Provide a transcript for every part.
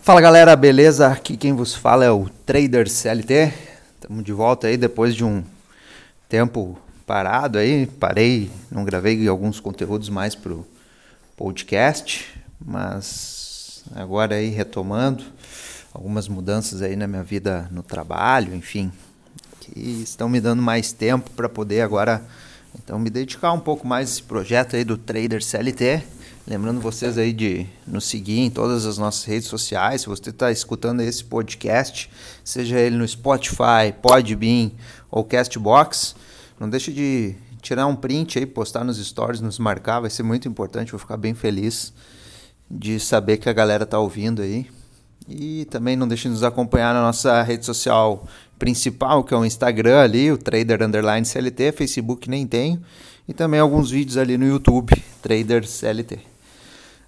Fala galera, beleza? Aqui quem vos fala é o Trader CLT. Estamos de volta aí depois de um tempo parado aí. Parei, não gravei alguns conteúdos mais pro podcast, mas agora aí retomando algumas mudanças aí na minha vida no trabalho, enfim, que estão me dando mais tempo para poder agora então me dedicar um pouco mais a esse projeto aí do Trader CLT Lembrando vocês aí de nos seguir em todas as nossas redes sociais. Se você está escutando esse podcast, seja ele no Spotify, Podbean ou Castbox, não deixe de tirar um print aí, postar nos stories, nos marcar, vai ser muito importante, vou ficar bem feliz de saber que a galera está ouvindo aí. E também não deixe de nos acompanhar na nossa rede social principal, que é o Instagram ali, o Trader Underline CLT, Facebook nem tenho, e também alguns vídeos ali no YouTube, Trader CLT.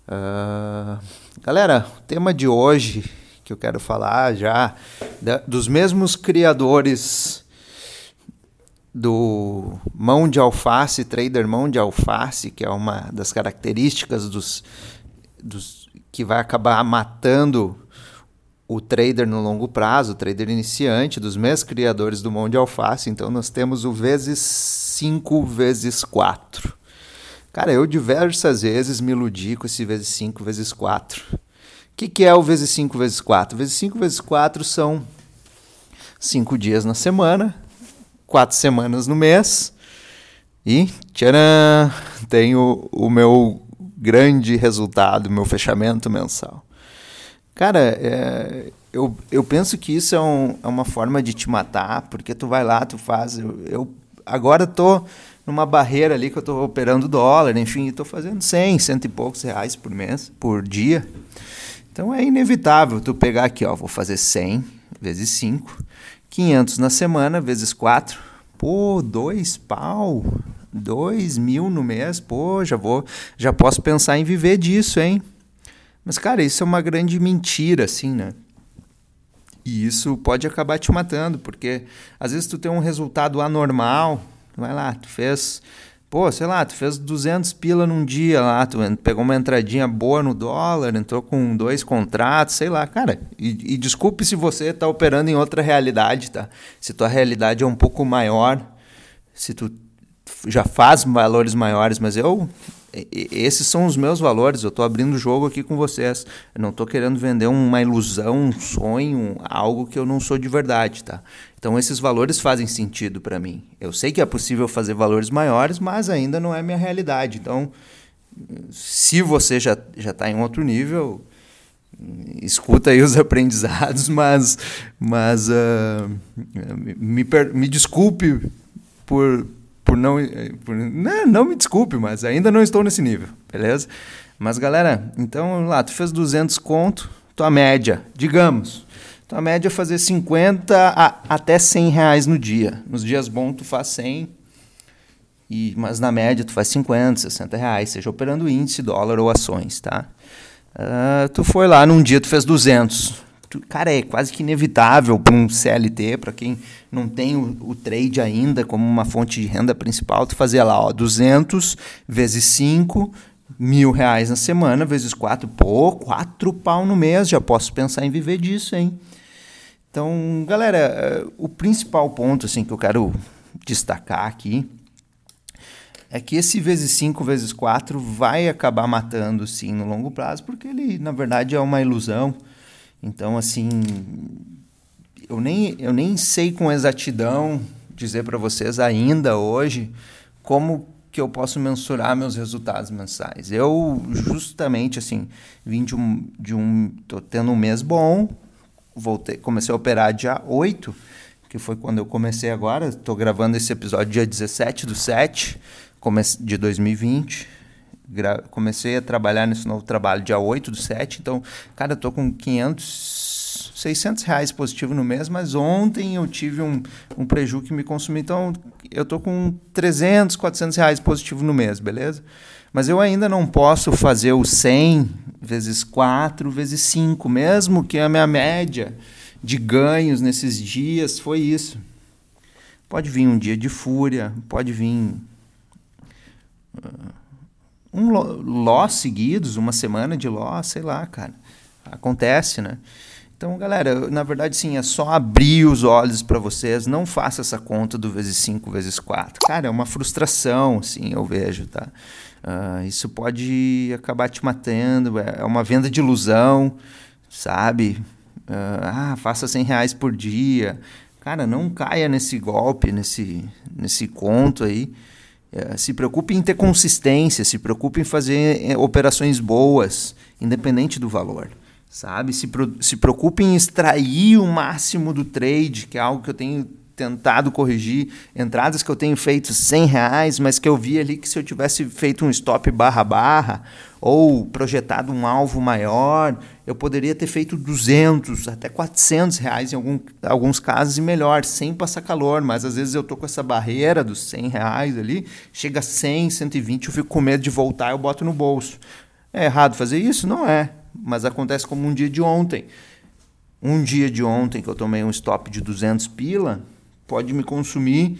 Uh, galera, o tema de hoje que eu quero falar já da, dos mesmos criadores do mão de alface, trader mão de alface, que é uma das características dos, dos que vai acabar matando o trader no longo prazo, o trader iniciante, dos mesmos criadores do mão de alface. Então nós temos o vezes 5 vezes 4. Cara, eu diversas vezes me iludi com esse vezes 5 vezes 4. O que, que é o vezes 5 vezes 4? Vezes 5 vezes 4 são 5 dias na semana, 4 semanas no mês. E, tcharam, tenho o meu grande resultado, meu fechamento mensal. Cara, é, eu, eu penso que isso é, um, é, uma forma de te matar, porque tu vai lá, tu faz. Eu, eu agora tô numa barreira ali que eu estou operando dólar, enfim, estou fazendo 100, cento e poucos reais por mês, por dia. Então é inevitável tu pegar aqui, ó, vou fazer 100 vezes 5, 500 na semana vezes 4, pô, dois pau, dois mil no mês, pô, já vou, já posso pensar em viver disso, hein? Mas cara, isso é uma grande mentira, assim, né? E isso pode acabar te matando, porque às vezes tu tem um resultado anormal, Vai lá, tu fez, pô, sei lá, tu fez 200 pila num dia lá, tu pegou uma entradinha boa no dólar, entrou com dois contratos, sei lá, cara. E, e desculpe se você está operando em outra realidade, tá? Se tua realidade é um pouco maior, se tu já faz valores maiores, mas eu esses são os meus valores. Eu estou abrindo o jogo aqui com vocês. Eu não estou querendo vender uma ilusão, um sonho, algo que eu não sou de verdade, tá? Então esses valores fazem sentido para mim. Eu sei que é possível fazer valores maiores, mas ainda não é minha realidade. Então, se você já já está em outro nível, escuta aí os aprendizados, mas mas uh, me, me desculpe por por não, por, não. Não me desculpe, mas ainda não estou nesse nível, beleza? Mas galera, então lá, tu fez 200 conto, tua média, digamos. Tua média é fazer 50 a, até 100 reais no dia. Nos dias bons tu faz 100, e, mas na média tu faz 50, 60 reais, seja operando índice, dólar ou ações, tá? Uh, tu foi lá num dia, tu fez 200 cara, é quase que inevitável para um CLT, para quem não tem o, o, trade ainda como uma fonte de renda principal, tu fazer lá, ó, 200 vezes 5, mil reais na semana, vezes 4, pô, 4 pau no mês, já posso pensar em viver disso, hein? Então, galera, eh, o principal ponto assim que eu quero destacar aqui é que esse vezes 5 vezes 4 vai acabar matando sim no longo prazo, porque ele, na verdade, é uma ilusão. Então, assim, eu nem, eu nem sei com exatidão dizer para vocês ainda hoje como que eu posso mensurar meus resultados mensais. Eu justamente assim vim de um de um tô tendo um mês bom, voltei, comecei a operar dia 8, que foi quando eu comecei agora, estou gravando esse episódio dia 17 do 7 de 2020 comecei a trabalhar nesse novo trabalho dia 8 do 7, então, cara, eu tô com 500, 600 reais positivo no mês, mas ontem eu tive um, um prejuízo que me consumiu, então eu tô com 300, 400 reais positivo no mês, beleza? Mas eu ainda não posso fazer o 100 vezes 4 vezes 5, mesmo que a minha média de ganhos nesses dias foi isso. Pode vir um dia de fúria, pode vir... Uh, um loss seguidos, uma semana de loss, sei lá, cara. Acontece, né? Então, galera, na verdade, sim, é só abrir os olhos para vocês. Não faça essa conta do vezes 5 vezes 4. Cara, é uma frustração, assim, eu vejo, tá? Uh, isso pode acabar te matando. É, é uma venda de ilusão, sabe? Uh, ah, faça 100 reais por dia. Cara, não caia nesse golpe, nesse, nesse conto aí. Uh, se preocupe em ter consistência, se preocupe em fazer eh, operações boas, independente do valor sabe? Se, pro, se preocupe em extrair o máximo do trade, que é algo que eu tenho tentado corrigir. Entradas que eu tenho feito 100 reais, mas que eu vi ali que se eu tivesse feito um stop barra barra ou projetado um alvo maior, eu poderia ter feito 200, até 400 reais em algum, alguns casos e melhor, sem passar calor. Mas às vezes eu tô com essa barreira dos 100 reais ali, chega a 100, 120, eu fico com medo de voltar, eu boto no bolso. É errado fazer isso? Não é mas acontece como um dia de ontem. Um dia de ontem que eu tomei um stop de 200 pila, pode me consumir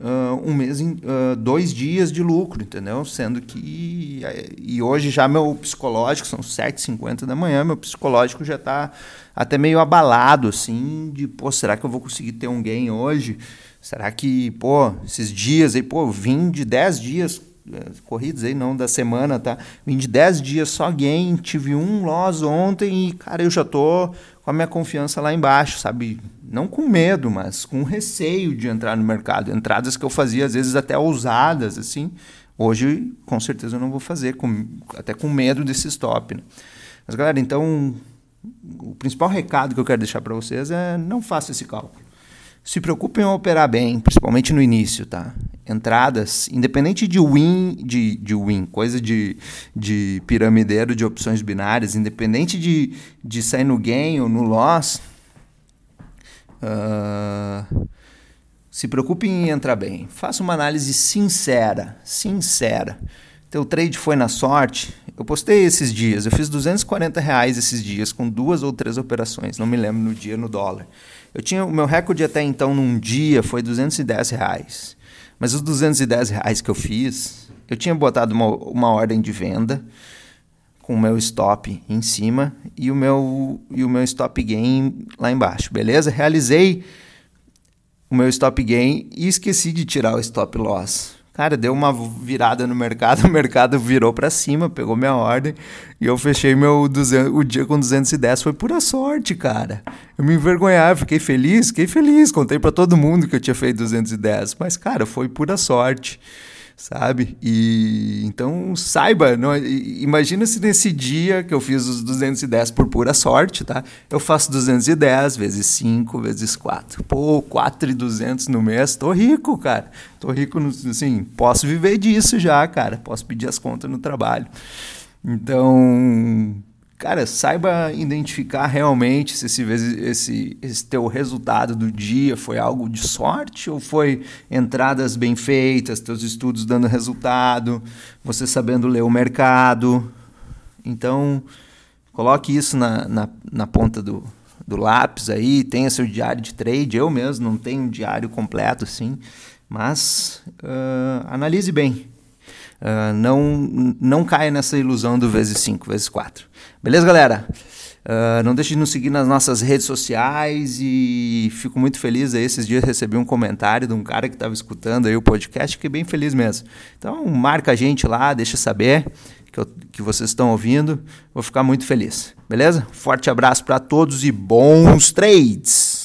uh, um mês, uh, dois dias de lucro, entendeu? Sendo que. E hoje já meu psicológico, são 7h50 da manhã, meu psicológico já está até meio abalado, assim, de, pô, será que eu vou conseguir ter um gain hoje? Será que, pô, esses dias aí, pô, vim de 10 dias é, corridas aí, não da semana, tá? Vim de 10 dias só game, tive um loss ontem e, cara, eu já tô com a minha confiança lá embaixo, sabe? Não com medo, mas com receio de entrar no mercado. Entradas que eu fazia, às vezes, até ousadas, assim. Hoje, com certeza, eu não vou fazer, com, até com medo desse stop. Né? Mas, galera, então, o principal recado que eu quero deixar para vocês é não faça esse cálculo. Se preocupem em operar bem, principalmente no início, tá? Entradas, independente de win, de, de win, coisa de, de piramideiro de opções binárias, independente de, de sair no gain ou no loss, uh, se preocupem em entrar bem. Faça uma análise sincera, sincera. Teu trade foi na sorte. Eu postei esses dias, eu fiz 240 reais esses dias com duas ou três operações, não me lembro no dia no dólar. Eu tinha o meu recorde até então num dia foi 210 reais. Mas os 210 reais que eu fiz, eu tinha botado uma, uma ordem de venda com o meu stop em cima e o meu, e o meu stop gain lá embaixo, beleza? Realizei o meu stop gain e esqueci de tirar o stop loss. Cara, deu uma virada no mercado, o mercado virou para cima, pegou minha ordem e eu fechei meu 200, o dia com 210. Foi pura sorte, cara. Eu me envergonhava, fiquei feliz, fiquei feliz. Contei para todo mundo que eu tinha feito 210, mas, cara, foi pura sorte sabe? E então saiba, não, imagina se nesse dia que eu fiz os 210 por pura sorte, tá? Eu faço 210 vezes 5 vezes 4. Pô, 4,200 no mês, tô rico, cara. Tô rico, no, assim, posso viver disso já, cara. Posso pedir as contas no trabalho. Então, cara, saiba identificar realmente se esse, esse, esse teu resultado do dia foi algo de sorte ou foi entradas bem feitas, teus estudos dando resultado, você sabendo ler o mercado. Então, coloque isso na, na, na ponta do, do lápis aí, tenha seu diário de trade. Eu mesmo não tenho um diário completo assim, mas uh, analise bem. Uh, não, não caia nessa ilusão do vezes 5, vezes 4. Beleza, galera? Uh, não deixe de nos seguir nas nossas redes sociais e fico muito feliz aí. Esses dias recebi um comentário de um cara que estava escutando aí o podcast, fiquei bem feliz mesmo. Então marca a gente lá, deixa saber que, eu, que vocês estão ouvindo. Vou ficar muito feliz. Beleza? Forte abraço para todos e bons trades!